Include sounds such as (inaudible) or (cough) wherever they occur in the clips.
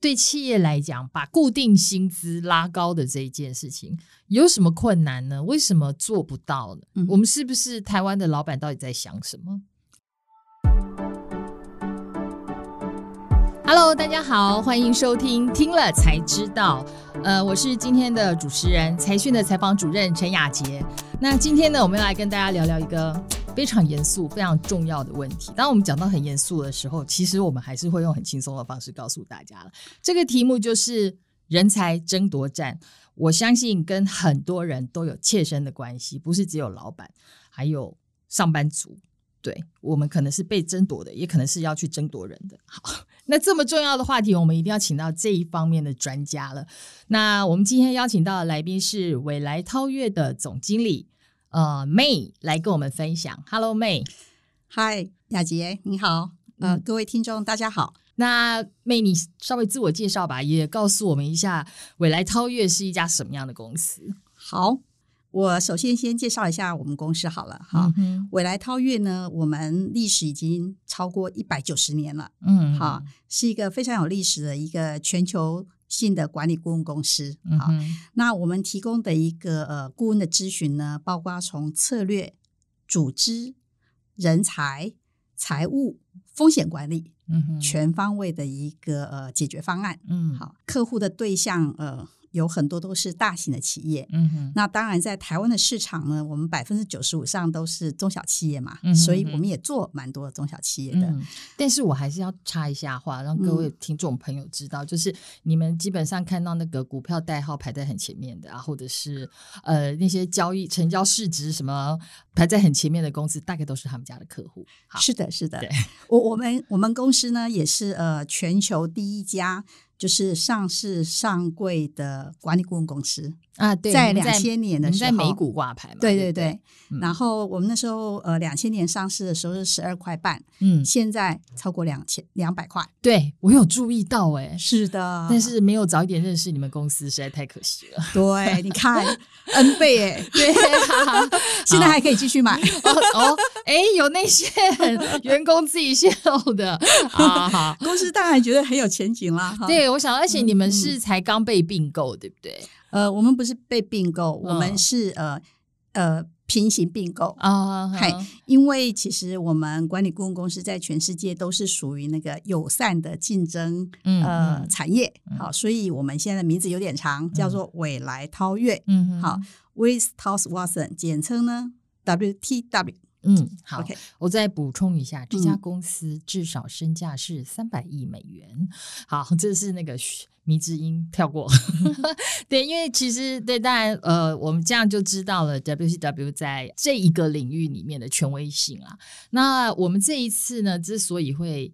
对企业来讲，把固定薪资拉高的这一件事情有什么困难呢？为什么做不到呢？嗯、我们是不是台湾的老板到底在想什么？Hello，大家好，欢迎收听听了才知道。呃，我是今天的主持人，财讯的采访主任陈雅洁。那今天呢，我们要来跟大家聊聊一个。非常严肃、非常重要的问题。当我们讲到很严肃的时候，其实我们还是会用很轻松的方式告诉大家了。这个题目就是人才争夺战。我相信跟很多人都有切身的关系，不是只有老板，还有上班族。对，我们可能是被争夺的，也可能是要去争夺人的。好，那这么重要的话题，我们一定要请到这一方面的专家了。那我们今天邀请到的来宾是未来韬越的总经理。呃，May 来跟我们分享。Hello，May。Hi，雅杰，你好。呃，各位听众，大家好。那 May，你稍微自我介绍吧，也告诉我们一下，纬来超越是一家什么样的公司？好，我首先先介绍一下我们公司好了。哈，嗯、纬来超越呢，我们历史已经超过一百九十年了。嗯，好，是一个非常有历史的一个全球。性的管理顾问公司，好，那我们提供的一个呃顾问的咨询呢，包括从策略、组织、人才、财务、风险管理，嗯，全方位的一个呃解决方案，嗯，好，客户的对象呃。有很多都是大型的企业，嗯哼，那当然在台湾的市场呢，我们百分之九十五上都是中小企业嘛，嗯哼哼，所以我们也做蛮多的中小企业的。嗯，但是我还是要插一下话，让各位听众朋友知道，嗯，就是你们基本上看到那个股票代号排在很前面的啊，或者是呃那些交易成交市值什么排在很前面的公司，大概都是他们家的客户。是的，是的，对我我们我们公司呢也是呃全球第一家。就是上市上柜的管理顾问公司啊，对，在两千年的时候，在美股挂牌嘛，对对对。然后我们那时候呃，两千年上市的时候是十二块半，嗯，现在超过两千两百块。对，我有注意到、欸，哎，是的，但是没有早一点认识你们公司，实在太可惜了。对，你看 (laughs) N 倍，哎，对，现在还可以继续买 (laughs) 哦哦，哎，有那些员工自己泄露的 (laughs) 啊，好，公司当然觉得很有前景啦。对。我想，而且你们是才刚被并购，嗯、对不对？呃，我们不是被并购，哦、我们是呃呃平行并购啊。嗨、哦，因为其实我们管理顾问公司在全世界都是属于那个友善的竞争呃产业，嗯、好，所以我们现在的名字有点长，嗯、叫做未来超越，嗯，好，With Towers Watson，简称呢 WTW。嗯，好，Okay. 我再补充一下，这家公司至少身价是三百亿美元。嗯、好，这是那个迷之音跳过。(laughs) (laughs) 对，因为其实对，当然呃，我们这样就知道了 WCW 在这一个领域里面的权威性啊。那我们这一次呢，之所以会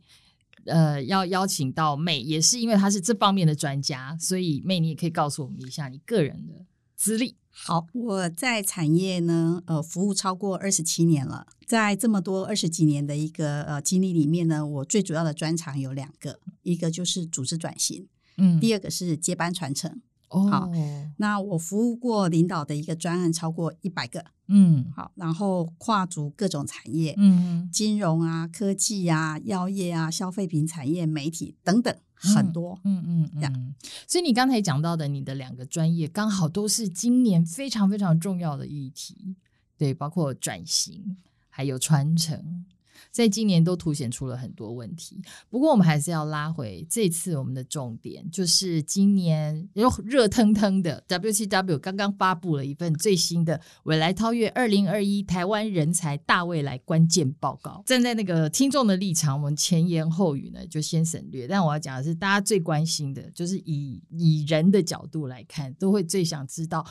呃要邀请到 May，也是因为她是这方面的专家，所以 May 你也可以告诉我们一下你个人的资历。好，我在产业呢，呃，服务超过二十七年了。在这么多二十几年的一个呃经历里面呢，我最主要的专长有两个，一个就是组织转型，嗯，第二个是接班传承。哦，好，那我服务过领导的一个专案超过一百个，嗯，好，然后跨足各种产业，嗯，金融啊、科技啊、药业啊、消费品产业、媒体等等，很多，嗯嗯嗯，嗯，所以你刚才讲到的你的两个专业，刚好都是今年非常非常重要的议题，对，包括转型还有传承。在今年都凸显出了很多问题，不过我们还是要拉回这次我们的重点，就是今年又热腾腾的 W C W 刚刚发布了一份最新的未来超越二零二一台湾人才大未来关键报告。站在那个听众的立场，我们前言后语呢就先省略，但我要讲的是大家最关心的，就是以以人的角度来看，都会最想知道。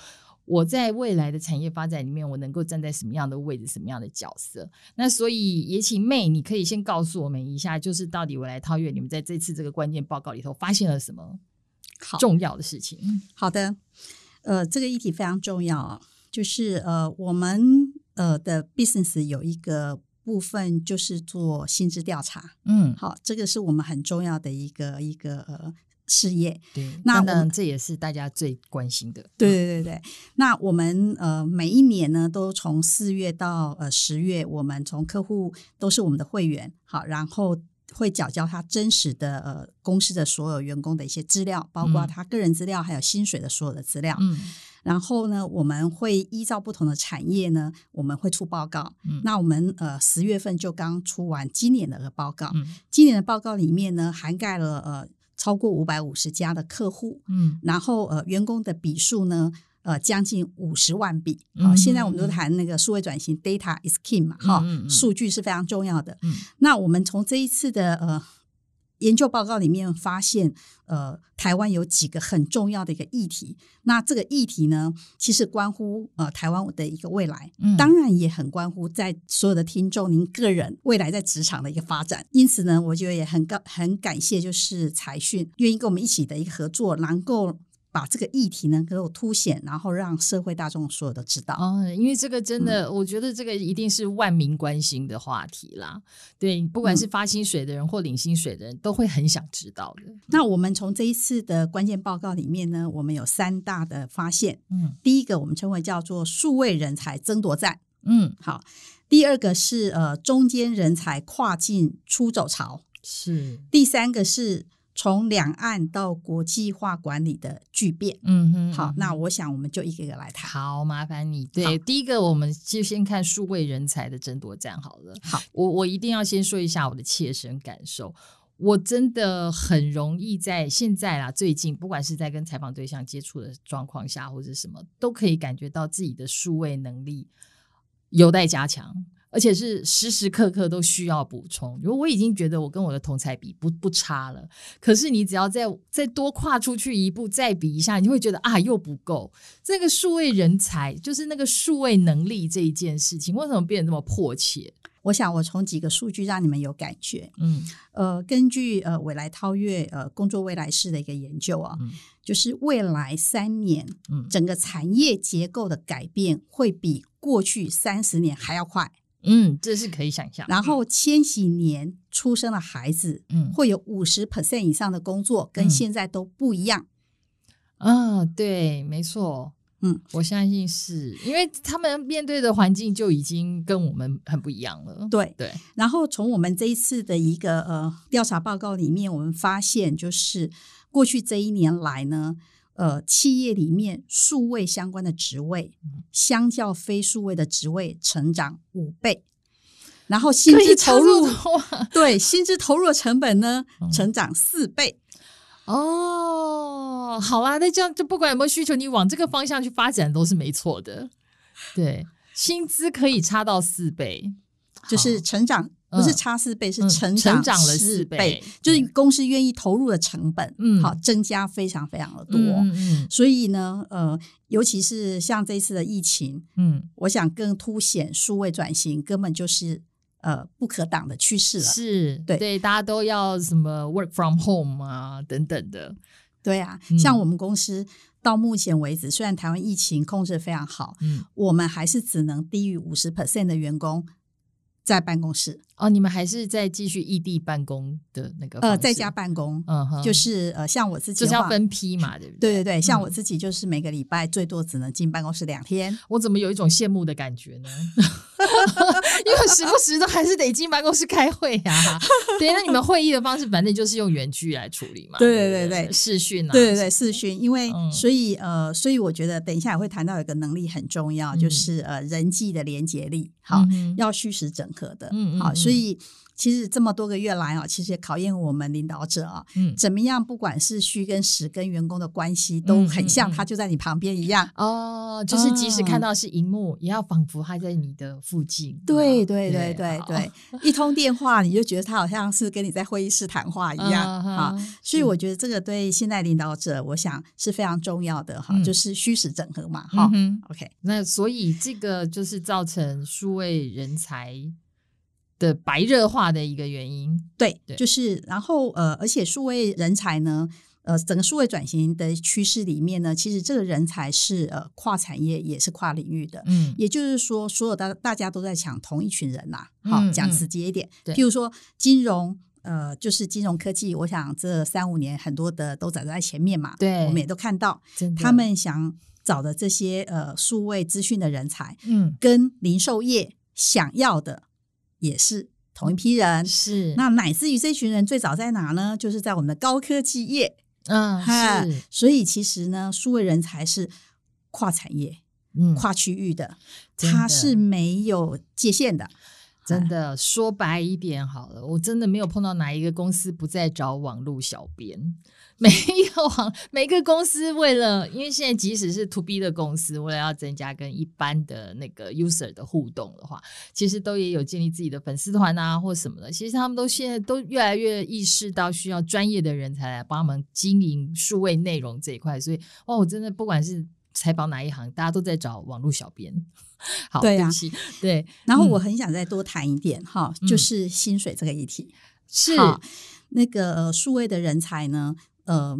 我在未来的产业发展里面，我能够站在什么样的位置，什么样的角色？那所以也请 May，你可以先告诉我们一下，就是到底我来超越你们在这次这个关键报告里头发现了什么重要的事情？好，好的，呃，这个议题非常重要啊，就是呃，我们呃的 business 有一个部分就是做薪资调查，嗯，好，这个是我们很重要的一个一个呃。事业，对，那当然这也是大家最关心的。对对对对，那我们呃每一年呢，都从四月到呃十月，我们从客户都是我们的会员，好，然后会缴交他真实的呃公司的所有员工的一些资料，包括他个人资料，还有薪水的所有的资料。嗯，然后呢，我们会依照不同的产业呢，我们会出报告。嗯，那我们呃十月份就刚出完今年的报告。嗯，今年的报告里面呢，涵盖了呃超过五百五十家的客户。嗯，然后呃员工的笔数呢。呃，将近五十万笔。好、哦，现在我们都谈那个数位转型、嗯、，data is king 嘛，哈、嗯，数据是非常重要的。嗯、那我们从这一次的呃研究报告里面发现，呃，台湾有几个很重要的一个议题。那这个议题呢，其实关乎呃台湾的一个未来，嗯、当然也很关乎在所有的听众您个人未来在职场的一个发展。因此呢，我觉得也很感很感谢，就是财讯愿意跟我们一起的一个合作，能够。把这个议题呢，给我凸显，然后让社会大众所有的知道。哦，因为这个真的，嗯、我觉得这个一定是万民关心的话题啦。对，不管是发薪水的人或领薪水的人，都会很想知道的。那我们从这一次的关键报告里面呢，我们有三大的发现。嗯，第一个我们称为叫做数位人才争夺战。嗯，好。第二个是呃中间人才跨境出走潮。是。第三个是。从两岸到国际化管理的巨变，嗯哼，好，那我想我们就一个一个来谈。好，麻烦你。对，第一个我们就先看数位人才的争夺战好了。好，我我一定要先说一下我的切身感受。我真的很容易在现在啦，最近不管是在跟采访对象接触的状况下，或者什么，都可以感觉到自己的数位能力有待加强。而且是时时刻刻都需要补充，如果我已经觉得我跟我的同才比不不差了。可是你只要再再多跨出去一步，再比一下，你就会觉得啊又不够。这个数位人才，就是那个数位能力这一件事情，为什么变得那么迫切？我想我从几个数据让你们有感觉。嗯，呃，根据呃未来超越呃工作未来式的一个研究啊，嗯、就是未来三年，嗯，整个产业结构的改变会比过去三十年还要快。嗯，这是可以想象。然后千禧年出生的孩子，嗯，会有五十 percent 以上的工作跟现在都不一样。啊、嗯，对，没错。嗯，我相信是因为他们面对的环境就已经跟我们很不一样了。对对。对然后从我们这一次的一个呃调查报告里面，我们发现就是过去这一年来呢。呃，企业里面数位相关的职位，相较非数位的职位成长五倍，然后 (laughs) 薪资投入，对，薪资投入的成本呢，成长四倍。哦，好啦，那这样就不管有没有需求，你往这个方向去发展都是没错的。对，薪资可以差到四倍，就是成长。不是差四倍，嗯、是成长了四倍，就是公司愿意投入的成本，嗯，好增加非常非常的多，嗯，嗯。所以呢，呃，尤其是像这次的疫情，嗯，我想更凸显数位转型根本就是呃不可挡的趋势了，是对对，大家都要什么 work from home 啊等等的，对啊，嗯、像我们公司到目前为止，虽然台湾疫情控制得非常好，嗯，我们还是只能低于五十 percent 的员工在办公室。哦，你们还是在继续异地办公的那个？呃，在家办公，嗯哼，就是呃，像我自己就是要分批嘛，对不对？对对对，像我自己就是每个礼拜最多只能进办公室两天。我怎么有一种羡慕的感觉呢？(laughs) 因为时不时都还是得进办公室开会呀。对，那你们会议的方式反正就是用远距来处理嘛？对对对对，视讯啊，对对对，视讯。因为所以呃，所以我觉得等一下也会谈到一个能力很重要，就是呃人际的连结力，好，要虚实整合的，嗯好，所以。其实这么多个月来啊，其实也考验我们领导者啊，嗯，怎么样？不管是虚跟实跟员工的关系，都很像他就在你旁边一样哦。就是即使看到是荧幕，也要仿佛他在你的附近。对对对对对，一通电话你就觉得他好像是跟你在会议室谈话一样啊。所以我觉得这个对现在领导者，我想是非常重要的哈，就是虚实整合嘛。哈，OK。那所以这个就是造成数位人才的白热化的一个原因，对，对。就是然后呃，而且数位人才呢，呃，整个数位转型的趋势里面呢，其实这个人才是呃跨产业也是跨领域的，嗯，也就是说，所有的大家都在抢同一群人呐、啊，好、嗯、讲直接一点，嗯、譬如说金融，呃，就是金融科技，我想这三五年很多的都走在前面嘛，对，我们也都看到，他们想找的这些呃数位资讯的人才，嗯，跟零售业想要的。也是同一批人。是。那乃至于这群人最早在哪呢？就是在我们的高科技业。嗯，是。所以其实呢，数位人才是跨产业、嗯，跨区域的，它是没有界限的。真的说白一点好了，我真的没有碰到哪一个公司不在找网络小编。(laughs) 每一个网，每个公司为了，因为现在即使是 to B 的公司，为了要增加跟一般的那个 user 的互动的话，其实都也有建立自己的粉丝团啊，或什么的。其实他们都现在都越来越意识到需要专业的人才来帮他们经营数位内容这一块。所以，哦，我真的不管是采访哪一行，大家都在找网络小编。好，对啊，对。然后我很想再多谈一点哈、嗯，就是薪水这个议题。是那个数位的人才呢，呃，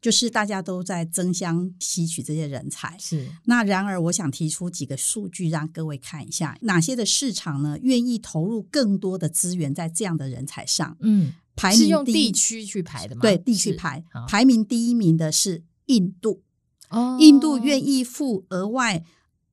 就是大家都在争相吸取这些人才。是。那然而，我想提出几个数据让各位看一下，哪些的市场呢愿意投入更多的资源在这样的人才上？嗯，排名，是用地区去排的吗？对，地区排，排名第一名的是印度。哦，印度愿意付额外。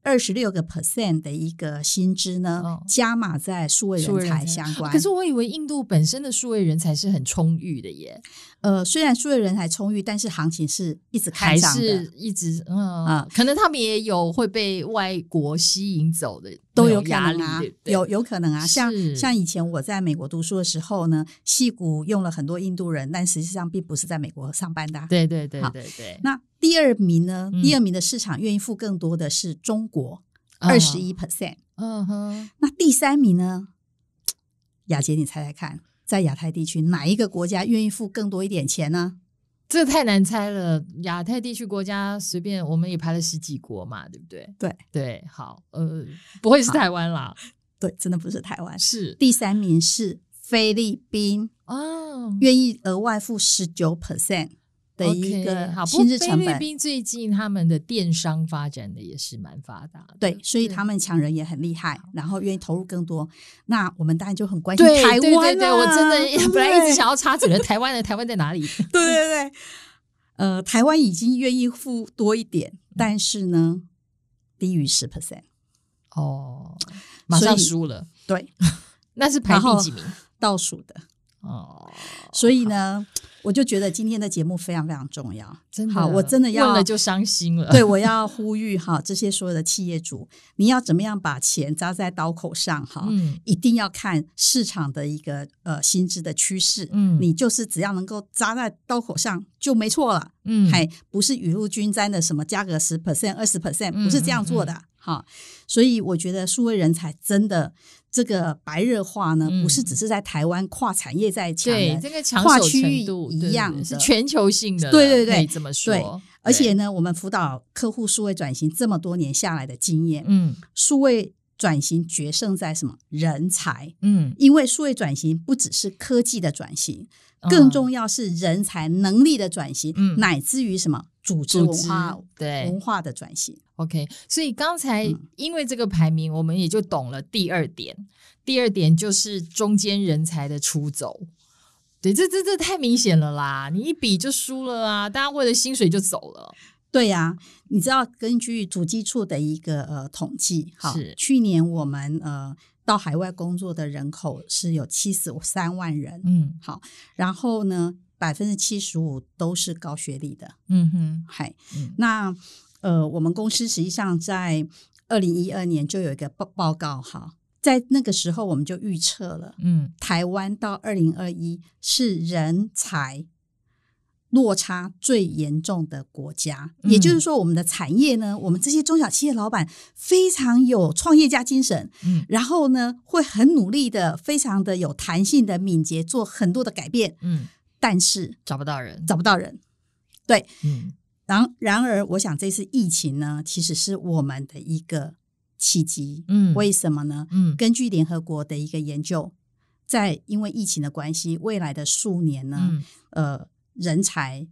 二十六个 percent 的一个薪资呢，哦，加码在数位人才相关。可是我以为印度本身的数位人才是很充裕的耶。呃，虽然数位人才充裕，但是行情是一直开涨的，还是一直嗯啊，可能他们也有会被外国吸引走的，都有可能啊，有有可能啊。像像以前我在美国读书的时候呢，戏谷用了很多印度人，但实际上并不是在美国上班的。对对对对对。那第二名呢？第二名的市场愿意付更多的是中国，二十一 percent。嗯哼。那第三名呢？雅洁，你猜猜看。在亚太地区，哪一个国家愿意付更多一点钱呢？这太难猜了。亚太地区国家随便，我们也排了十几国嘛，对不对？对对，好，呃，不会是台湾啦？对，真的不是台湾。是第三名是菲律宾哦，愿意额外付十九 percent。的一个薪资成本。菲律宾最近他们的电商发展的也是蛮发达的，对，所以他们抢人也很厉害，然后愿意投入更多。那我们当然就很关心台湾，对对对，我真的本来一直想 (laughs) 要插嘴的台湾的台湾在哪里？对对对，呃，台湾已经愿意付多一点，但是呢，低于十 percent。哦，马上输了，对，(laughs) 那是排第几名？倒数的。哦，所以呢。我就觉得今天的节目非常非常重要，真的，好，我真的要问了就伤心了。对，我要呼吁哈，(laughs) 这些所有的企业主，你要怎么样把钱扎在刀口上哈？嗯，一定要看市场的一个呃薪资的趋势。嗯，你就是只要能够扎在刀口上就没错了。嗯，还不是雨露均沾的什么加个十 percent、二十 percent，不是这样做的。嗯嗯嗯好，所以我觉得数位人才真的这个白热化呢，嗯、不是只是在台湾跨产业在抢，对这个抢跨区域一样，是全球性的。对对对，么说。对，而且呢，我们辅导客户数位转型这么多年下来的经验，嗯，数位转型决胜在什么？人才，嗯，因为数位转型不只是科技的转型。更重要是人才能力的转型，嗯，乃至于什么组织文化对文化的转型。OK，所以刚才因为这个排名，我们也就懂了第二点。嗯、第二点就是中间人才的出走。对，这这这太明显了啦！你一比就输了啊！大家为了薪水就走了。对呀、啊，你知道根据主基处的一个呃统计，哈，是去年我们呃。到海外工作的人口是有七十三万人，嗯，好，然后呢，百分之七十五都是高学历的，嗯哼，嗨、嗯，那呃，我们公司实际上在二零一二年就有一个报报告，哈，在那个时候我们就预测了，嗯，台湾到二零二一是人才。落差最严重的国家，也就是说，我们的产业呢，我们这些中小企业老板非常有创业家精神，嗯，然后呢，会很努力的，非常的有弹性的、敏捷，做很多的改变，嗯，但是找不到人，找不到人，对，嗯，然然而，我想这次疫情呢，其实是我们的一个契机，嗯，为什么呢？嗯，根据联合国的一个研究，在因为疫情的关系，未来的数年呢，嗯、呃。人才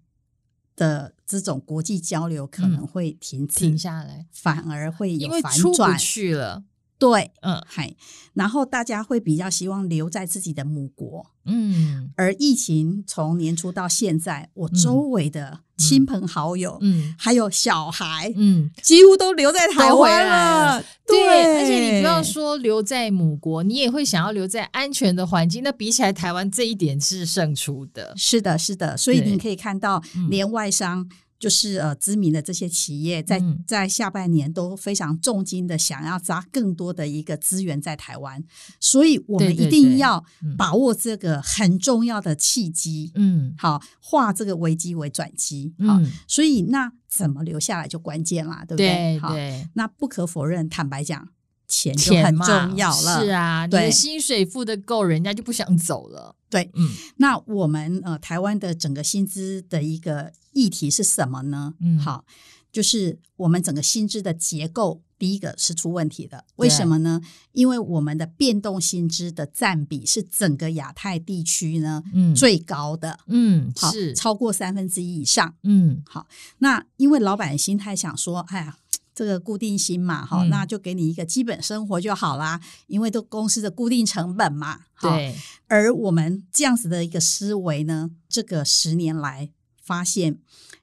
的这种国际交流可能会停止、停下来，反而会有反转，去了。对，嗯，嗨，然后大家会比较希望留在自己的母国，嗯。而疫情从年初到现在，我周围的亲朋好友，嗯，还有小孩，嗯，几乎都留在台湾了。对，对，而且你不要说留在母国，你也会想要留在安全的环境。那比起来，台湾这一点是胜出的。是的，是的。所以你可以看到，连外商。就是呃，知名的这些企业在在下半年都非常重金的想要砸更多的一个资源在台湾，所以我们一定要把握这个很重要的契机，嗯，好，化这个危机为转机，好，所以那怎么留下来就关键啦，对不对？好，那不可否认，坦白讲，钱就很重要了，是啊，你的薪水付得够，人家就不想走了。对，嗯，那我们呃台湾的整个薪资的一个议题是什么呢？嗯，好，就是我们整个薪资的结构，第一个是出问题的。为什么呢？因为我们的变动薪资的占比是整个亚太地区呢，嗯，最高的，嗯，好，是超过三分之一以上，嗯，好，那因为老板心态想说，哎呀。这个固定薪嘛，哈、嗯，那就给你一个基本生活就好啦，因为都公司的固定成本嘛，对。而我们这样子的一个思维呢，这个十年来发现，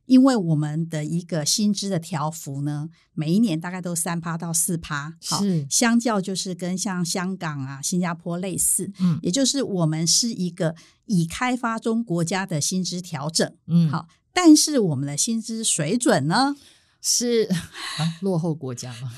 因为我们的一个薪资的调幅呢，每一年大概都三趴到四趴，是相较就是跟像香港啊、新加坡类似，嗯，也就是我们是一个已开发中国家的薪资调整，嗯，好，但是我们的薪资水准呢？是啊，(laughs) 落后国家嘛，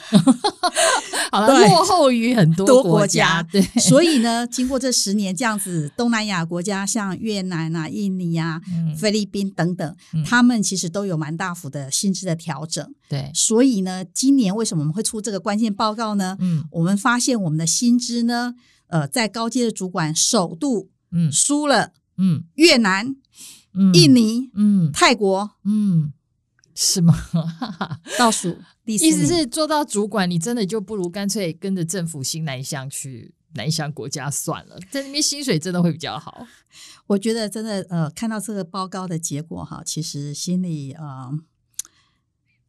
(laughs) 好了，落后于很多国家。对，(laughs) 所以呢，经过这十年这样子，东南亚国家像越南啊、印尼啊、嗯、菲律宾等等，嗯、他们其实都有蛮大幅的薪资的调整。对，所以呢，今年为什么我们会出这个关键报告呢？嗯，我们发现我们的薪资呢，呃，在高阶的主管首度嗯。输了嗯。越南、嗯、印尼、嗯。泰国、嗯。是吗？(laughs) 倒数第四，意思是做到主管，你真的就不如干脆跟着政府新南向去南向国家算了，在那边薪水真的会比较好。我觉得真的呃，看到这个报告的结果哈，其实心里呃，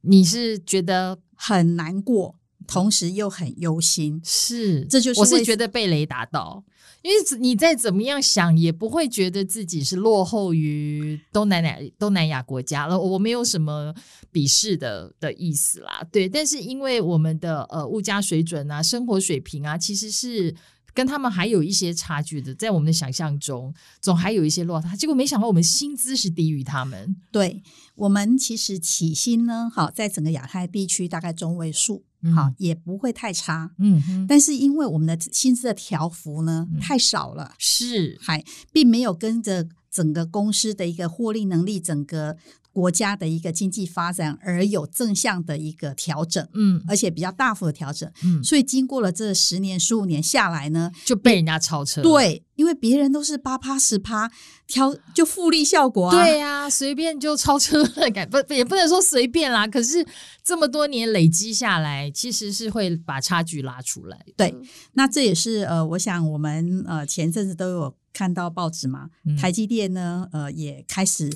你是觉得很难过，同时又很忧心。是，这就是我是觉得被雷打到。因为你再怎么样想，也不会觉得自己是落后于东南亚东南亚国家了。我没有什么鄙视的的意思啦，对。但是因为我们的呃物价水准啊、生活水平啊，其实是跟他们还有一些差距的，在我们的想象中，总还有一些落差。结果没想到我们薪资是低于他们。对，我们其实起薪呢，好，在整个亚太地区大概中位数。好，也不会太差，嗯，但是因为我们的薪资的调幅呢，嗯、太少了，是。还并没有跟着整个公司的一个获利能力，整个。国家的一个经济发展而有正向的一个调整，嗯，而且比较大幅的调整，嗯，所以经过了这十年、十五年下来呢，就被人家超车。对，因为别人都是八趴、十趴，调就复利效果啊。对呀，随便就超车了，感 (laughs) 不也不能说随便啦。可是这么多年累积下来，其实是会把差距拉出来。对，那这也是呃，我想我们呃前阵子都有看到报纸嘛，嗯，台积电呢，呃，也开始。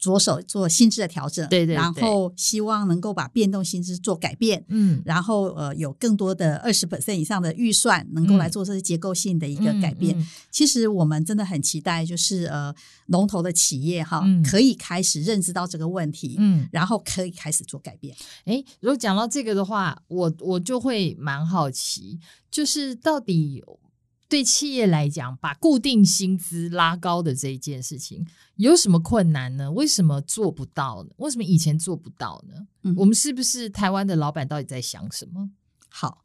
着手做薪资的调整，对对对，然后希望能够把变动薪资做改变，嗯，然后呃有更多的二十 percent 以上的预算能够来做这些结构性的一个改变。嗯嗯、其实我们真的很期待，就是呃龙头的企业哈，嗯、可以开始认知到这个问题，嗯，然后可以开始做改变。诶，如果讲到这个的话，我我就会蛮好奇，就是到底。对企业来讲，把固定薪资拉高的这一件事情有什么困难呢？为什么做不到呢？为什么以前做不到呢？嗯，我们是不是台湾的老板到底在想什么？好，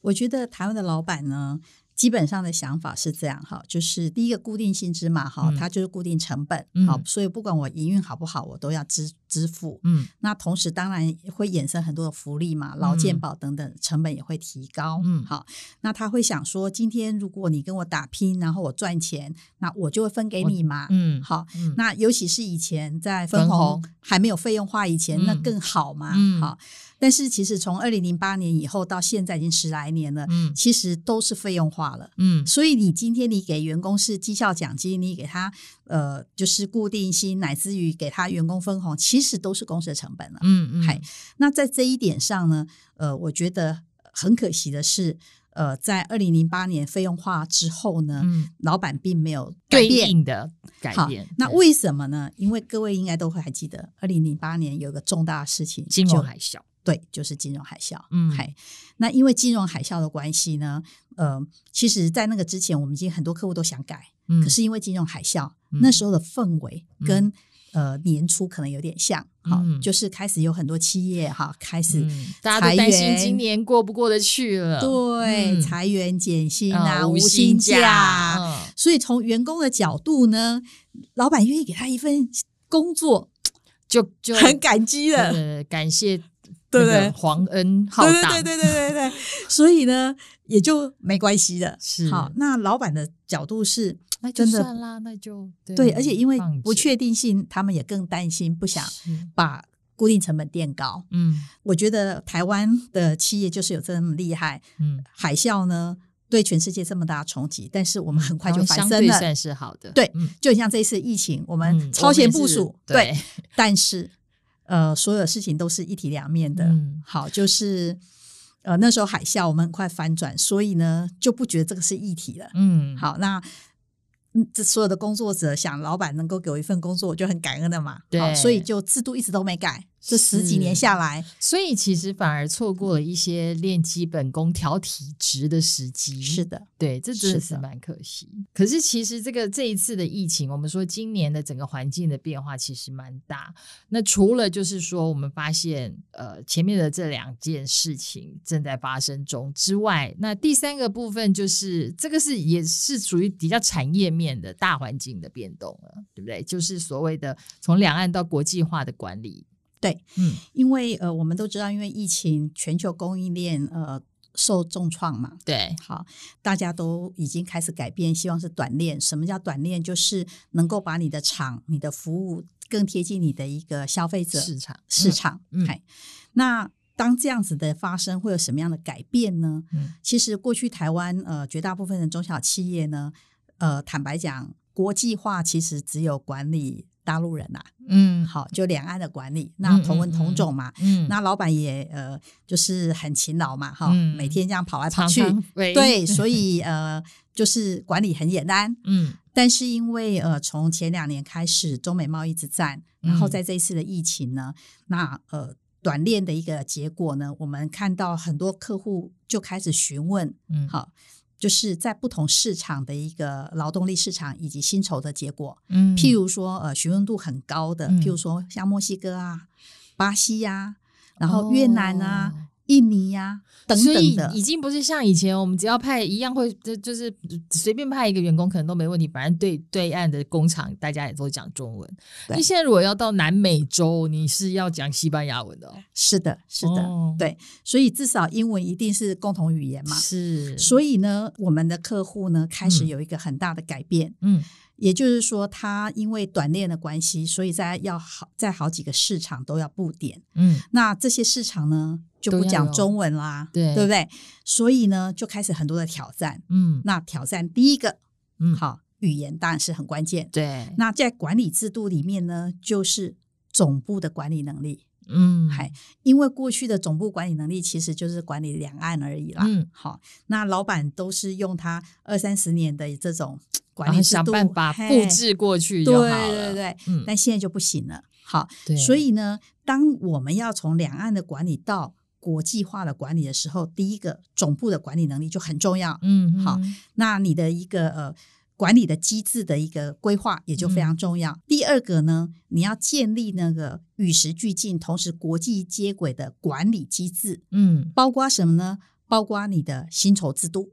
我觉得台湾的老板呢，基本上的想法是这样哈，就是第一个固定薪资嘛，哈，它就是固定成本，好，所以不管我营运好不好，我都要支支付。嗯，那同时当然会衍生很多的福利嘛，劳健保等等，成本也会提高。嗯，好，那他会想说，今天如果你跟我打拼，然后我赚钱，那我就会分给你嘛。嗯，好，那尤其是以前在分红还没有费用化以前，那更好嘛。嗯，好。但是其实从二零零八年以后到现在已经十来年了，嗯，其实都是费用化了，嗯，所以你今天你给员工是绩效奖金，你给他呃就是固定薪，乃至于给他员工分红，其实都是公司的成本了，嗯嗯，嗨，那在这一点上呢，呃，我觉得很可惜的是，呃，在二零零八年费用化之后呢，嗯、老板并没有改变的改变。那为什么呢？因为各位应该都会还记得，二零零八年有个重大事情，金融海啸。对，就是金融海啸。嗯，嗨，那因为金融海啸的关系呢，呃，其实，在那个之前，我们已经很多客户都想改，嗯、可是因为金融海啸，嗯、那时候的氛围跟、嗯、呃年初可能有点像，好、嗯，就是开始有很多企业哈开始裁员、嗯，大家都担心今年过不过得去了，对，嗯、裁员减薪啊，哦、无薪假，嗯、所以从员工的角度呢，老板愿意给他一份工作，就就很感激了，呃、感谢。对不对，皇恩浩荡，对对对对对对，(laughs) 所以呢，也就没关系的。是好，那老板的角度是，(tsk) 那就算啦，那就对，对，而且因为不确定性，他们也更担心，不想把固定成本垫高。嗯，我觉得台湾的企业就是有这么厉害。嗯，海啸呢，对全世界这么大的冲击，但是我们很快就翻身了，算是好的。对，就像这一次疫情，我们超前部署，对，但是。呃，所有事情都是一体两面的。嗯、好，就是呃那时候海啸，我们很快翻转，所以呢就不觉得这个是一体了。嗯，好，那这所有的工作者想，老板能够给我一份工作，我就很感恩的嘛。对，所以就制度一直都没改。这十几年下来，所以其实反而错过了一些练基本功、调体质的时机。是的，对，这真的是蛮可惜。的可是其实这个这一次的疫情，我们说今年的整个环境的变化其实蛮大。那除了就是说我们发现呃前面的这两件事情正在发生中之外，那第三个部分就是这个是也是属于比较产业面的大环境的变动了，对不对？就是所谓的从两岸到国际化的管理。对，嗯，因为呃，我们都知道，因为疫情，全球供应链呃受重创嘛。对，好，大家都已经开始改变，希望是短链。什么叫短链？就是能够把你的厂、你的服务更贴近你的一个消费者市场市场。嗯，嗯，那当这样子的发生，会有什么样的改变呢？嗯，其实过去台湾呃绝大部分的中小企业呢，呃，坦白讲，国际化其实只有管理。大陆人呐、啊，嗯，好，就两岸的管理，那同文同种嘛，嗯，嗯那老板也呃，就是很勤劳嘛，哈、嗯，每天这样跑来跑去，常常。对，(laughs) 所以呃，就是管理很简单，嗯，但是因为呃，从前两年开始中美贸易之战，然后在这一次的疫情呢，嗯、那呃，短链的一个结果呢，我们看到很多客户就开始询问，嗯，好。就是在不同市场的一个劳动力市场以及薪酬的结果，嗯，譬如说呃询问度很高的，嗯、譬如说像墨西哥啊、巴西呀、啊，然后越南啊。哦印尼呀、啊，等等的，已经不是像以前，我们只要派一样会，就就是随便派一个员工，可能都没问题。反正对对岸的工厂，大家也都讲中文。你对现在如果要到南美洲，你是要讲西班牙文的哦。是的，是的，哦、对，所以至少英文一定是共同语言嘛。是，所以呢，我们的客户呢开始有一个很大的改变。嗯。嗯也就是说，他因为短链的关系，所以在要好在好几个市场都要布点。嗯，那这些市场呢就不讲中文啦，对，对不对？所以呢，就开始很多的挑战。嗯，那挑战第一个，嗯，好，语言当然是很关键。对，那在管理制度里面呢，就是总部的管理能力。嗯，还因为过去的总部管理能力其实就是管理两岸而已啦。嗯，好，那老板都是用他二三十年的这种。管理想办法复制过去就好了，对对对，嗯，但现在就不行了。好，所以呢，当我们要从两岸的管理到国际化的管理的时候，第一个总部的管理能力就很重要。嗯，好，那你的一个呃管理的机制的一个规划也就非常重要。嗯、第二个呢，你要建立那个与时俱进、同时国际接轨的管理机制。嗯，包括什么呢？包括你的薪酬制度，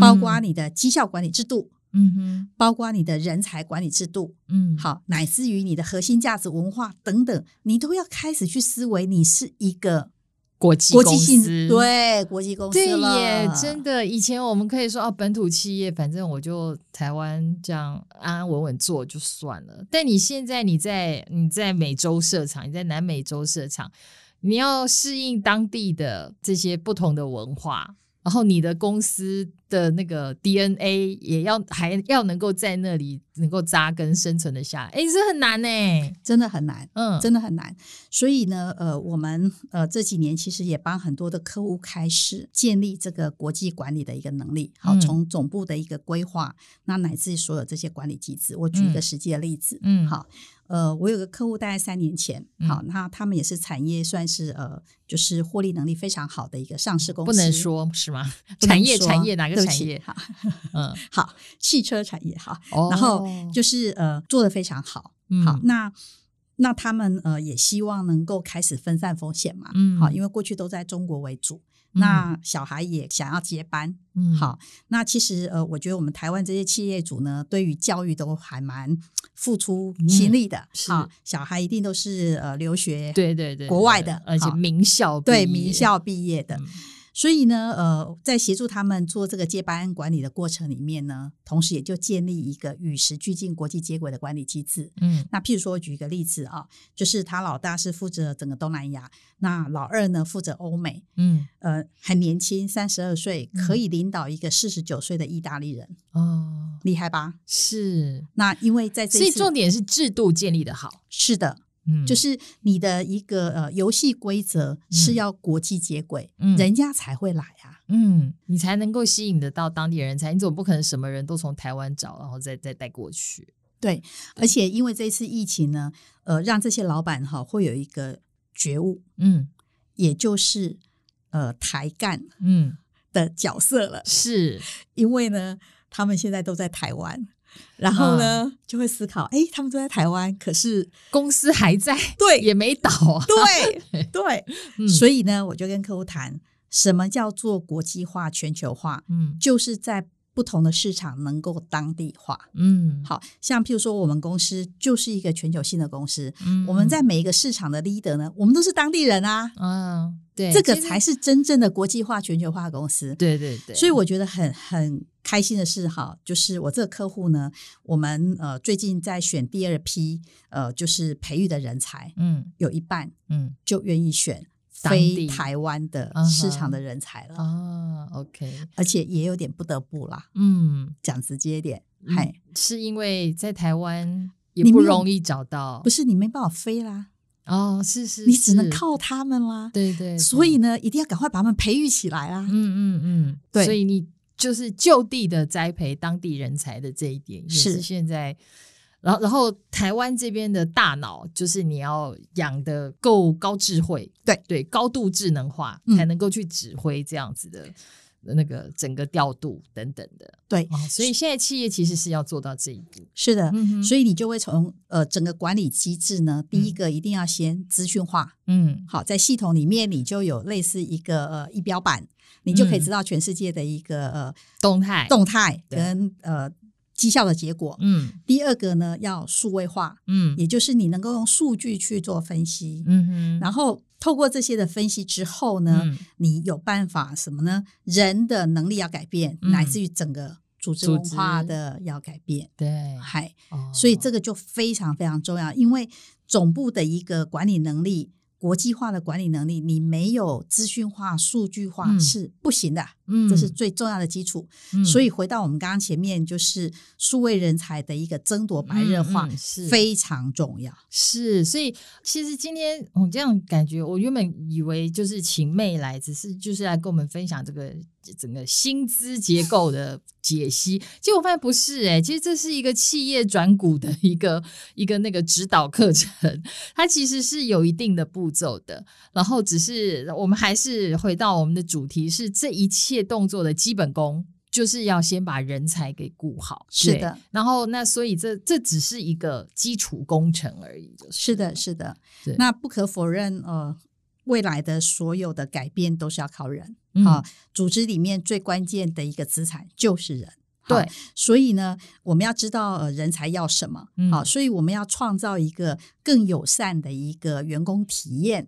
包括你的绩效管理制度。嗯哼，包括你的人才管理制度，嗯，好，乃至于你的核心价值文化等等，你都要开始去思维，你是一个国际国际性对国际公司对耶，真的。以前我们可以说哦，本土企业，反正我就台湾这样安安稳稳做就算了。但你现在你在你在美洲设厂，你在南美洲设厂，你要适应当地的这些不同的文化。然后你的公司的那个 DNA 也要还要能够在那里能够扎根生存的下来，哎，这很难呢，真的很难，嗯，真的很难。所以呢，呃，我们呃这几年其实也帮很多的客户开始建立这个国际管理的一个能力，好，从总部的一个规划，那乃至于所有这些管理机制。我举一个实际的例子，嗯，好。呃，我有个客户，大概三年前，嗯、好，那他们也是产业算是呃，就是获利能力非常好的一个上市公司，不能说是吗？(laughs) 产业产业哪个产业？好，嗯，(laughs) 好，汽车产业好，哦、然后就是呃，做的非常好，嗯、好，那那他们呃也希望能够开始分散风险嘛，嗯，好，因为过去都在中国为主。那小孩也想要接班，嗯，好。那其实呃，我觉得我们台湾这些企业主呢，对于教育都还蛮付出心力的，嗯、是。小孩一定都是呃留学，对对对，国外的，而且名校对名校毕业的。嗯所以呢，呃，在协助他们做这个接班管理的过程里面呢，同时也就建立一个与时俱进、国际接轨的管理机制。嗯，那譬如说，举一个例子啊，就是他老大是负责整个东南亚，那老二呢负责欧美。嗯，呃，很年轻，三十二岁，可以领导一个四十九岁的意大利人。哦，厉害吧？是。那因为在这，所以重点是制度建立的好。是的。嗯，就是你的一个呃游戏规则是要国际接轨，嗯，人家才会来啊，嗯，你才能够吸引得到当地人才，你总不可能什么人都从台湾找，然后再再带过去。对，而且因为这次疫情呢，呃，让这些老板哈会有一个觉悟，嗯，也就是呃台干嗯。的角色了，是。因为呢，他们现在都在台湾。然后呢，嗯、就会思考，哎，他们都在台湾，可是公司还在，对，也没倒啊，(laughs) 对对，嗯、所以呢，我就跟客户谈，什么叫做国际化、全球化？嗯，就是在。不同的市场能够当地化，嗯，好像譬如说我们公司就是一个全球性的公司，嗯，我们在每一个市场的 leader 呢，我们都是当地人啊，嗯，对，这个才是真正的国际化、全球化公司，对对对，所以我觉得很很开心的是哈，就是我这个客户呢，我们呃最近在选第二批呃就是培育的人才，嗯，有一半嗯。就愿意选。非台湾的市场的人才了啊，OK，而且也有点不得不啦，嗯，讲直接一点，嗨，是因为在台湾也不容易找到，不是你没办法飞啦，哦，是是，你只能靠他们啦，对对，所以呢，一定要赶快把他们培育起来啦，嗯嗯嗯，对，所以你就是就地的栽培当地人才的这一点，也是。现在。然后，然后台湾这边的大脑就是你要养的够高智慧，对。对，高度智能化，嗯、才能够去指挥这样子的那个整个调度等等的。对、哦，所以现在企业其实是要做到这一步。是的，嗯、所以你就会从呃整个管理机制呢，第一个一定要先资讯化。嗯，好，在系统里面你就有类似一个呃仪表板，你就可以知道全世界的一个呃动态动态跟呃。绩效的结果，嗯，第二个呢，要数位化，嗯，也就是你能够用数据去做分析，嗯哼，然后透过这些的分析之后呢，嗯、你有办法什么呢？人的能力要改变，嗯、乃至于整个组织文化的要改变，对，嗨，所以这个就非常非常重要，因为总部的一个管理能力。国际化的管理能力，你没有资讯化、数据化是不行的，嗯，这是最重要的基础。嗯，所以回到我们刚刚前面，就是数位人才的一个争夺白热化是非常重要。是，所以其实今天我这样感觉，我原本以为就是请妹来，只是就是来跟我们分享这个。整个薪资结构的解析，结果我发现不是哎、欸，其实这是一个企业转股的一个一个那个指导课程，它其实是有一定的步骤的。然后只是我们还是回到我们的主题，是这一切动作的基本功，就是要先把人才给顾好。是的，然后那所以这这只是一个基础工程而已。就是，是的，是的。对那不可否认，呃。未来的所有的改变都是要靠人，嗯、啊，组织里面最关键的一个资产就是人。对，所以呢，我们要知道呃人才要什么，好、所以我们要创造一个更友善的一个员工体验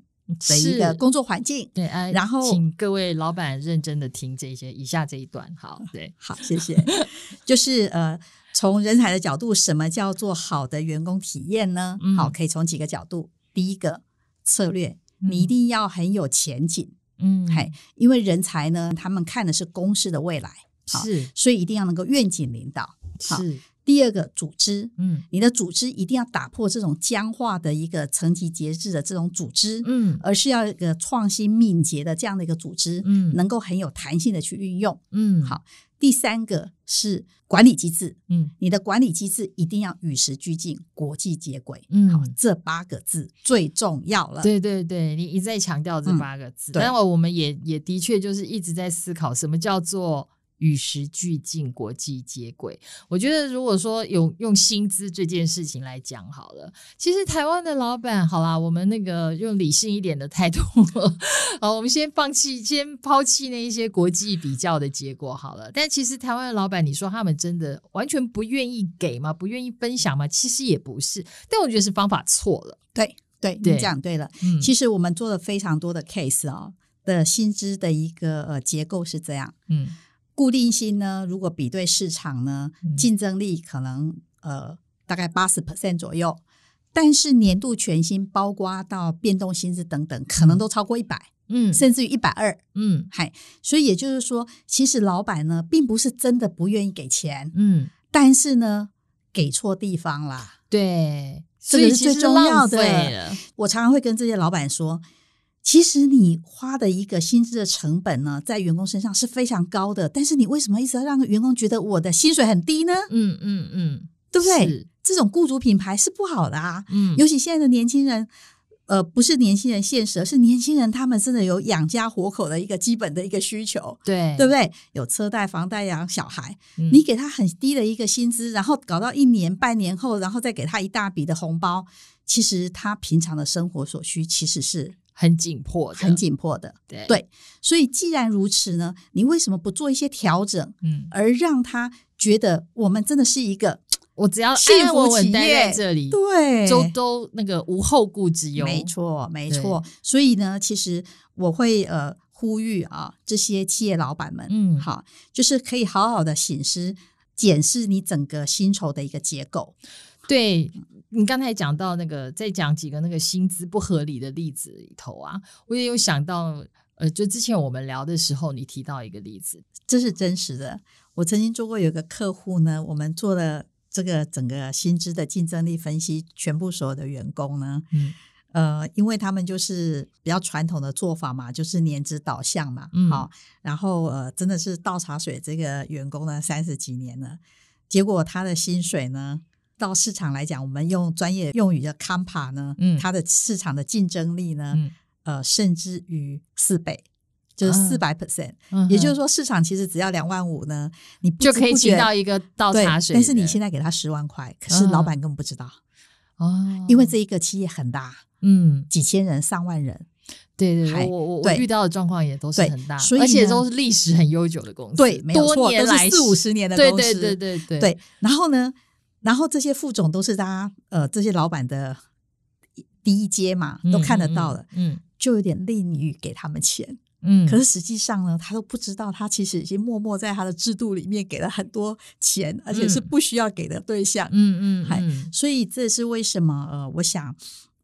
的一个工作环境。对，啊、然后请各位老板认真的听这些以下这一段。好，对，好，谢谢。(laughs) 就是呃，从人才的角度，什么叫做好的员工体验呢？嗯、好，可以从几个角度。第一个策略。你一定要很有前景，嗯，嘿，因为人才呢，他们看的是公司的未来，是，所以一定要能够愿景领导。是。第二个组织，嗯，你的组织一定要打破这种僵化的一个层级节制的这种组织，嗯，而是要一个创新敏捷的这样的一个组织，嗯，能够很有弹性的去运用，嗯，好。第三个是管理机制，嗯，你的管理机制一定要与时俱进、国际接轨，嗯，好，这八个字最重要了。对对对，你一再强调这八个字，嗯、但我们也也的确就是一直在思考什么叫做。与时俱进，国际接轨。我觉得，如果说用用薪资这件事情来讲好了，其实台湾的老板，好啦，我们那个用理性一点的态度，好，我们先放弃，先抛弃那一些国际比较的结果好了。但其实台湾的老板，你说他们真的完全不愿意给吗？不愿意分享吗？其实也不是。但我觉得是方法错了。对对，你讲对了。嗯，其实我们做了非常多的 case 啊、哦，的薪资的一个呃结构是这样。嗯。固定薪呢，如果比对市场呢，竞争力可能呃大概八十 percent 左右，但是年度全薪包括到变动薪资等等，可能都超过一百，嗯，甚至于一百二，嗯，嗨，所以也就是说，其实老板呢，并不是真的不愿意给钱，嗯，但是呢，给错地方啦，对，这个是最重要的。我常常会跟这些老板说。其实你花的一个薪资的成本呢，在员工身上是非常高的，但是你为什么一直要让员工觉得我的薪水很低呢？嗯嗯嗯，对不对？这种雇主品牌是不好的啊。嗯，尤其现在的年轻人，呃，不是年轻人现实，是年轻人他们真的有养家活口的一个基本的一个需求，对对不对？有车贷、房贷养小孩，嗯，你给他很低的一个薪资，然后搞到一年半年后，然后再给他一大笔的红包，其实他平常的生活所需其实是。很紧迫的，很紧迫的，对对，所以既然如此呢，你为什么不做一些调整，嗯，而让他觉得我们真的是一个 (tsk) 我只要幸福稳稳待在这里，对，都都那个无后顾之忧，没错，没错。所以呢，其实我会呃呼吁啊，这些企业老板们，嗯，好，就是可以好好的省思检视你整个薪酬的一个结构，对。你刚才讲到那个，再讲几个那个薪资不合理的例子里头啊，我也有想到，呃，就之前我们聊的时候，你提到一个例子，这是真实的。我曾经做过有个客户呢，我们做了这个整个薪资的竞争力分析，全部所有的员工呢，嗯，呃，因为他们就是比较传统的做法嘛，就是年资导向嘛，嗯，好，然后呃，真的是倒茶水这个员工呢，三十几年了，结果他的薪水呢。到市场来讲，我们用专业用语的 Compa 呢，嗯，它的市场的竞争力呢，嗯、呃，甚至于四倍，就是四百 percent。嗯、也就是说，市场其实只要两万五呢，你就可以请到一个倒茶水。但是你现在给他十万块，可是老板根本不知道哦，因为这一个企业很大，嗯，几千人、上万人。对对对，我我我遇到的状况也都是很大，而且都是历史很悠久的公司，对，没有错，都是四五十年的公司，对对对对对，对。然后呢？然后这些副总都是他呃这些老板的第一阶嘛，都看得到了，嗯，嗯，就有点吝于给他们钱，嗯，可是实际上呢，他都不知道，他其实已经默默在他的制度里面给了很多钱，而且是不需要给的对象，嗯嗯，嗯，所以这是为什么呃，我想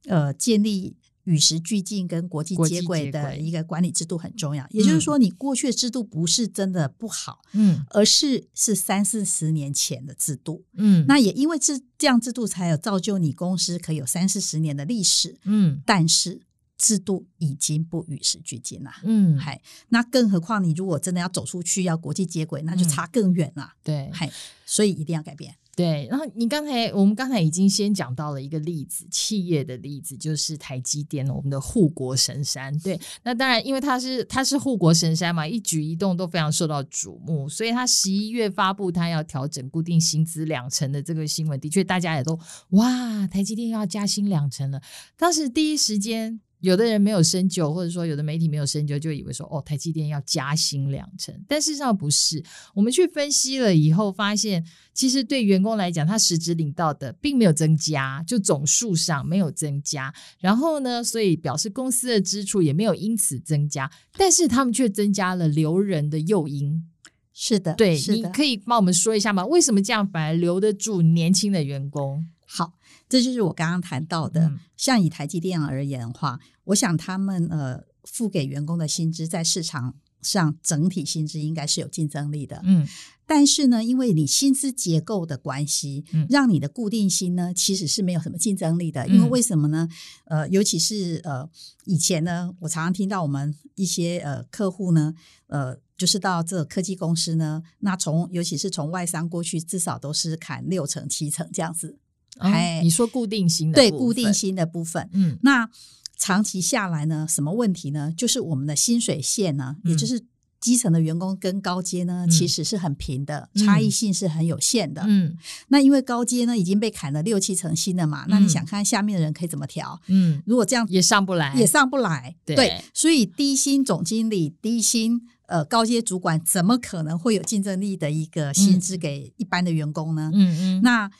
呃建立。与时俱进跟国际接轨的一个管理制度很重要，也就是说，你过去的制度不是真的不好，嗯，而是是三四十年前的制度，嗯，那也因为这这样制度才有造就你公司可以有三四十年的历史，嗯，但是制度已经不与时俱进了，嗯，嗨，那更何况你如果真的要走出去要国际接轨，那就差更远了，对，嗨，所以一定要改变。对，然后你刚才我们刚才已经先讲到了一个例子，企业的例子就是台积电，我们的护国神山。对，那当然，因为它是它是护国神山嘛，一举一动都非常受到瞩目，所以它十一月发布它要调整固定薪资两成的这个新闻，的确大家也都哇，台积电要加薪两成了。当时第一时间。有的人没有深究，或者说有的媒体没有深究，就以为说哦，台积电要加薪两成，但事实上不是。我们去分析了以后，发现其实对员工来讲，他实质领到的并没有增加，就总数上没有增加。然后呢，所以表示公司的支出也没有因此增加，但是他们却增加了留人的诱因。是的，对，你可以帮我们说一下吗？为什么这样反而留得住年轻的员工？好。这就是我刚刚谈到的，嗯、像以台积电而言的话，我想他们呃付给员工的薪资在市场上整体薪资应该是有竞争力的。嗯。但是呢，因为你薪资结构的关系，嗯，让你的固定薪呢其实是没有什么竞争力的。因为为什么呢？呃，尤其是呃以前呢，我常常听到我们一些呃客户呢，呃，就是到这个科技公司呢，那从尤其是从外商过去，至少都是砍六成七成这样子。哎、哦，你说固定薪的对固定薪的部分，嗯，那长期下来呢，什么问题呢？就是我们的薪水线呢，也就是。嗯基层的员工跟高阶呢，其实是很平的，嗯、差异性是很有限的。嗯，那因为高阶呢已经被砍了六七成薪了嘛，嗯、那你想看下面的人可以怎么调？嗯，如果这样也上不来，也上不来。对，对，所以低薪总经理、低薪呃高阶主管，怎么可能会有竞争力的一个薪资给一般的员工呢？嗯嗯，那。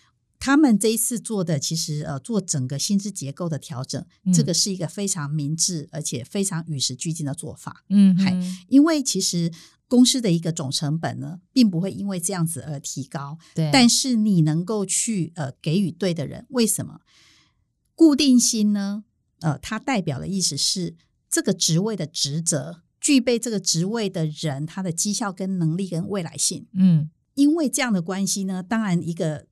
他们这一次做的，其实呃，做整个薪资结构的调整，嗯、这个是一个非常明智而且非常与时俱进的做法。嗯还，因为其实公司的一个总成本呢，并不会因为这样子而提高。对，但是你能够去呃给予对的人，为什么？固定薪呢？呃，它代表的意思是这个职位的职责，具备这个职位的人，他的绩效跟能力跟未来性。嗯，因为这样的关系呢，当然一个。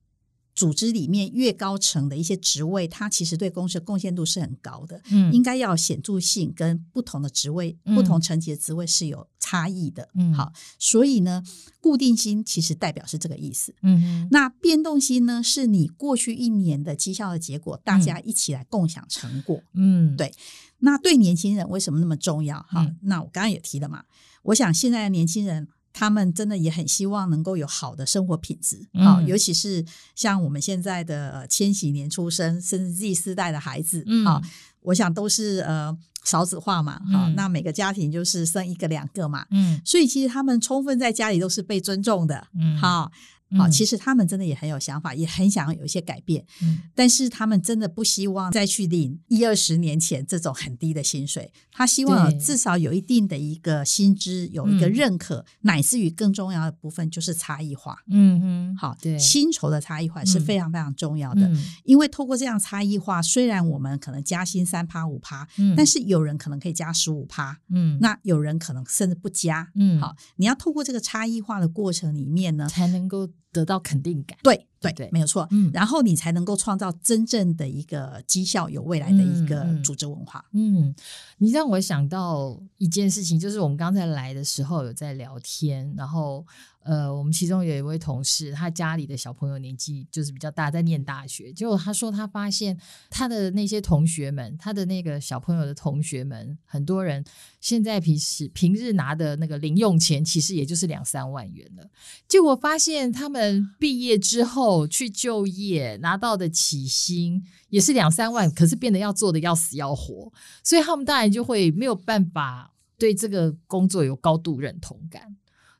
组织里面越高层的一些职位，它其实对公司的贡献度是很高的，嗯，应该要显著性跟不同的职位、嗯、不同层级的职位是有差异的，嗯，好，所以呢，固定薪其实代表是这个意思，嗯。哼，那变动薪呢，是你过去一年的绩效的结果，大家一起来共享成果，嗯，对，那对年轻人为什么那么重要？哈、嗯，那我刚刚也提了嘛，我想现在的年轻人。他们真的也很希望能够有好的生活品质，啊、嗯，尤其是像我们现在的千禧年出生，甚至 Z 世代的孩子，啊、嗯，我想都是呃少子化嘛，啊、嗯，那每个家庭就是生一个两个嘛，嗯，所以其实他们充分在家里都是被尊重的，嗯，好。好，其实他们真的也很有想法，也很想要有一些改变，嗯，但是他们真的不希望再去领一二十年前这种很低的薪水，他希望至少有一定的一个薪资，有一个认可，嗯、乃至于更重要的部分就是差异化，嗯嗯，好，对，薪酬的差异化是非常非常重要的，嗯、因为透过这样差异化，虽然我们可能加薪三趴五趴，嗯，但是有人可能可以加十五趴，嗯，那有人可能甚至不加，嗯，好，你要透过这个差异化的过程里面呢，才能够。得到肯定感，对对对，没有错。嗯，然后你才能够创造真正的一个绩效有未来的一个组织文化。嗯，嗯，你让我想到一件事情，就是我们刚才来的时候有在聊天，然后。呃，我们其中有一位同事，他家里的小朋友年纪就是比较大，在念大学。结果他说，他发现他的那些同学们，他的那个小朋友的同学们，很多人现在平时平日拿的那个零用钱，其实也就是两三万元了。结果发现他们毕业之后去就业，拿到的起薪也是两三万，可是变得要做的要死要活，所以他们当然就会没有办法对这个工作有高度认同感。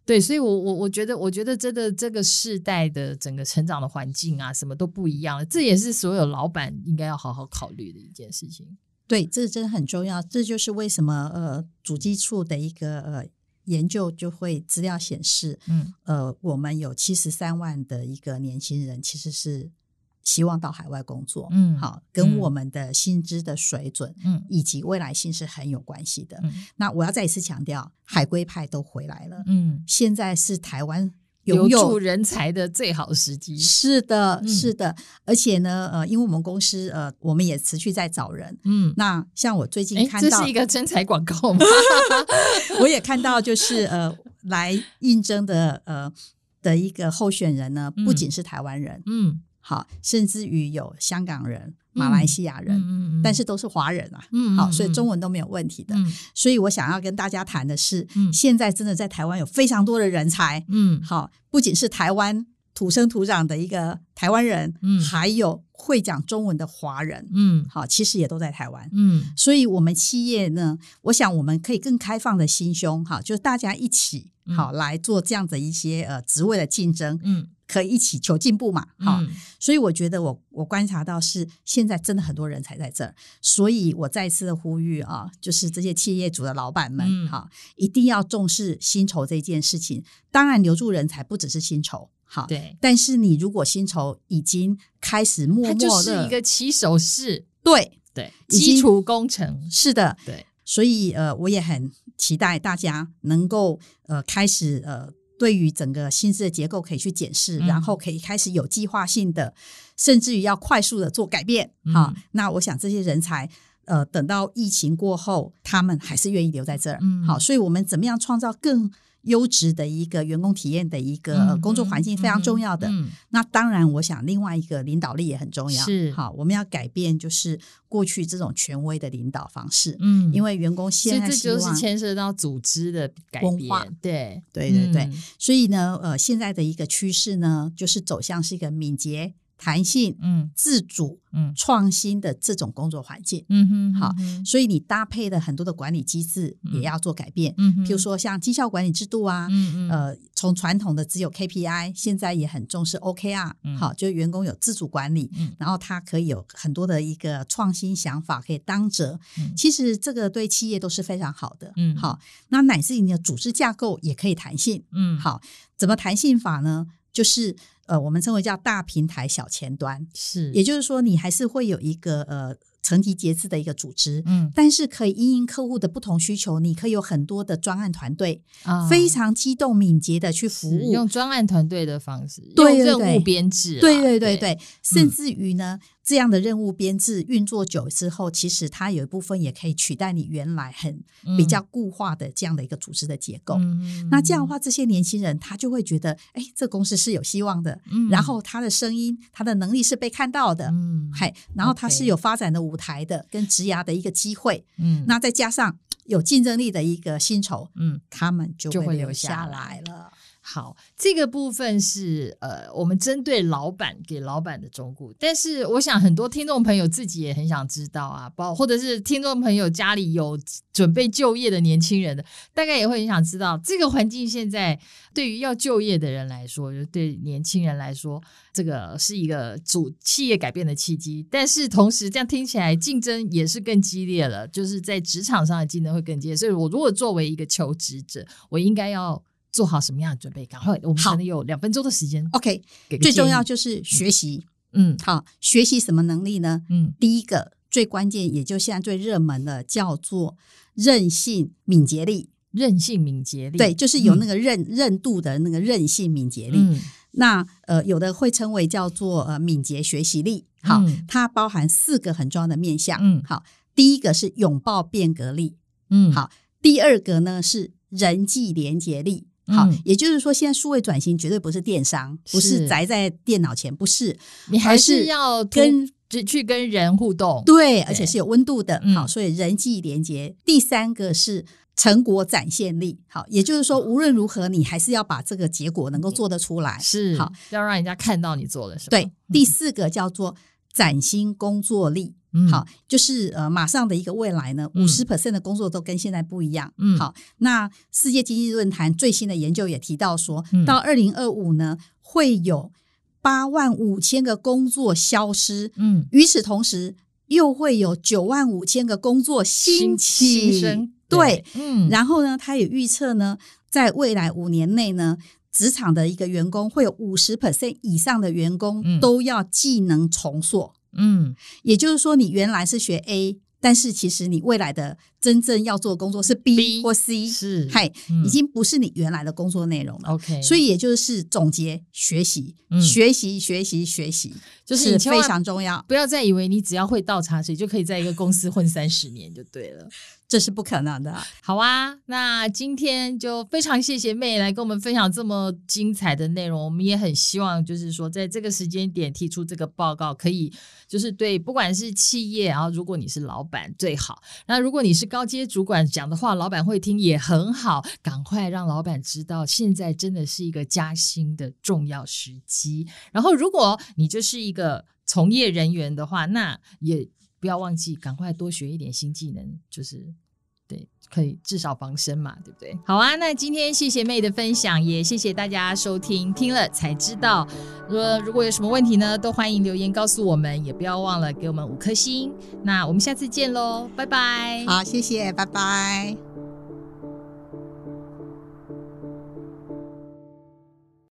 对，所以我，我我我觉得，我觉得真的这个世代的整个成长的环境啊，什么都不一样了。这也是所有老板应该要好好考虑的一件事情。对，这真的很重要。这就是为什么呃，主计处的一个呃研究就会资料显示，嗯，呃，我们有七十三万的一个年轻人其实是。希望到海外工作，嗯，好，跟我们的薪资的水准，嗯，以及未来性是很有关系的。嗯，那我要再一次强调，海归派都回来了，嗯，现在是台湾留住人才的最好时机。(laughs) 是的，是的，而且呢，呃，因为我们公司呃，我们也持续在找人，嗯，那像我最近看到，这是一个真才广告吗？(laughs) 我也看到，就是呃，来应征的呃的一个候选人呢，不仅是台湾人，嗯。好，甚至于有香港人、马来西亚人，嗯嗯嗯、但是都是华人啊。嗯，好，所以中文都没有问题的。嗯、所以我想要跟大家谈的是，嗯、现在真的在台湾有非常多的人才。嗯，好，不仅是台湾土生土长的一个台湾人，嗯，还有会讲中文的华人。嗯，好，其实也都在台湾。嗯，所以我们企业呢，我想我们可以更开放的心胸，哈，就是大家一起好来做这样的一些呃职位的竞争。嗯。可以一起求进步嘛？哈，嗯、所以我觉得我我观察到是现在真的很多人才在这儿，所以我再次的呼吁啊，就是这些企业主的老板们，哈、嗯，一定要重视薪酬这件事情。当然，留住人才不只是薪酬，好，对。但是你如果薪酬已经开始默默的，它就是一个起手式，对对，基础工程是的，对。所以呃，我也很期待大家能够呃开始呃，对于整个薪资的结构可以去检视，嗯、然后可以开始有计划性的，甚至于要快速的做改变。好、嗯，那我想这些人才呃，等到疫情过后，他们还是愿意留在这儿。嗯，好，所以我们怎么样创造更优质的一个员工体验的一个工作环境非常重要的。嗯嗯嗯、那当然，我想另外一个领导力也很重要。是好，我们要改变就是过去这种权威的领导方式。嗯，因为员工现在这就是牵涉到组织的改变。文化对对对对，嗯、所以呢，呃，现在的一个趋势呢，就是走向是一个敏捷。弹性、嗯，自主、嗯，创新的这种工作环境，嗯哼，好，所以你搭配的很多的管理机制也要做改变，嗯，比如说像绩效管理制度啊，嗯嗯，呃，从传统的只有 KPI，现在也很重视 OKR，好，就员工有自主管理，嗯。然后他可以有很多的一个创新想法可以当责，其实这个对企业都是非常好的，嗯，好，那乃至于你的组织架构也可以弹性，嗯，好，怎么弹性法呢？就是呃，我们称为叫大平台小前端，是，也就是说，你还是会有一个呃。层级节制的一个组织，嗯，但是可以因应客户的不同需求，你可以有很多的专案团队，啊，非常机动敏捷的去服务，用专案团队的方式，对任务编制，对对对对，对。甚至于呢，嗯、这样的任务编制运作久之后，其实它有一部分也可以取代你原来很比较固化的这样的一个组织的结构。嗯、那这样的话，这些年轻人他就会觉得，哎，这公司是有希望的，嗯，然后他的声音，他的能力是被看到的，嗯，嗨，然后他是有发展的舞台的跟职涯的一个机会，嗯，那再加上有竞争力的一个薪酬，嗯，他们就会留下来了。好，这个部分是呃，我们针对老板给老板的忠告。但是，我想很多听众朋友自己也很想知道啊，包或者是听众朋友家里有准备就业的年轻人的，大概也会很想知道这个环境现在对于要就业的人来说，就对年轻人来说，这个是一个主企业改变的契机。但是同时，这样听起来竞争也是更激烈了，就是在职场上的竞争会更激烈。所以我如果作为一个求职者，我应该要。做好什么样的准备？赶快，我们可能有两分钟的时间。OK，最重要就是学习。嗯，好，学习什么能力呢？嗯，第一个最关键，也就现在最热门的，叫做韧性敏捷力。韧性敏捷力，对，就是有那个韧韧度的那个韧性敏捷力。嗯，那呃，有的会称为叫做呃敏捷学习力。好，它包含四个很重要的面向。嗯，好，第一个是拥抱变革力。嗯，好，第二个呢是人际连结力。好，也就是说，现在数位转型绝对不是电商，不是宅在电脑前，不是，你还是要跟只去跟人互动，对，而且是有温度的。好，所以人际连接。第三个是成果展现力。好，也就是说，无论如何，你还是要把这个结果能够做得出来，是好，要让人家看到你做了什么。对，第四个叫做崭新工作力。嗯，好，就是呃，马上的一个未来呢，五十 percent 的工作都跟现在不一样。嗯，好，那世界经济论坛最新的研究也提到说，嗯、到二零二五呢，会有八万五千个工作消失。嗯，与此同时，又会有九万五千个工作兴起。新生，对，嗯，然后呢，他也预测呢，在未来五年内呢，职场的一个员工会有五十 percent 以上的员工都要技能重塑。嗯，也就是说，你原来是学 A，但是其实你未来的真正要做的工作是 B, B 或 C，是，嗨，嗯、已经不是你原来的工作内容了。OK，所以也就是总结学习，嗯、学习，学习，学习，就是非常重要。不要再以为你只要会倒茶水就可以在一个公司混三十年就对了。这是不可能的。好啊，那今天就非常谢谢妹来跟我们分享这么精彩的内容。我们也很希望，就是说，在这个时间点提出这个报告，可以就是对不管是企业，然后如果你是老板最好，那如果你是高阶主管讲的话，老板会听也很好。赶快让老板知道，现在真的是一个加薪的重要时机。然后，如果你就是一个从业人员的话，那也。不要忘记，赶快多学一点新技能，就是对，可以至少防身嘛，对不对？好啊，那今天谢谢妹的分享，也谢谢大家收听，听了才知道。呃如果有什么问题呢，都欢迎留言告诉我们，也不要忘了给我们五颗星。那我们下次见喽，拜拜。好，谢谢，拜拜。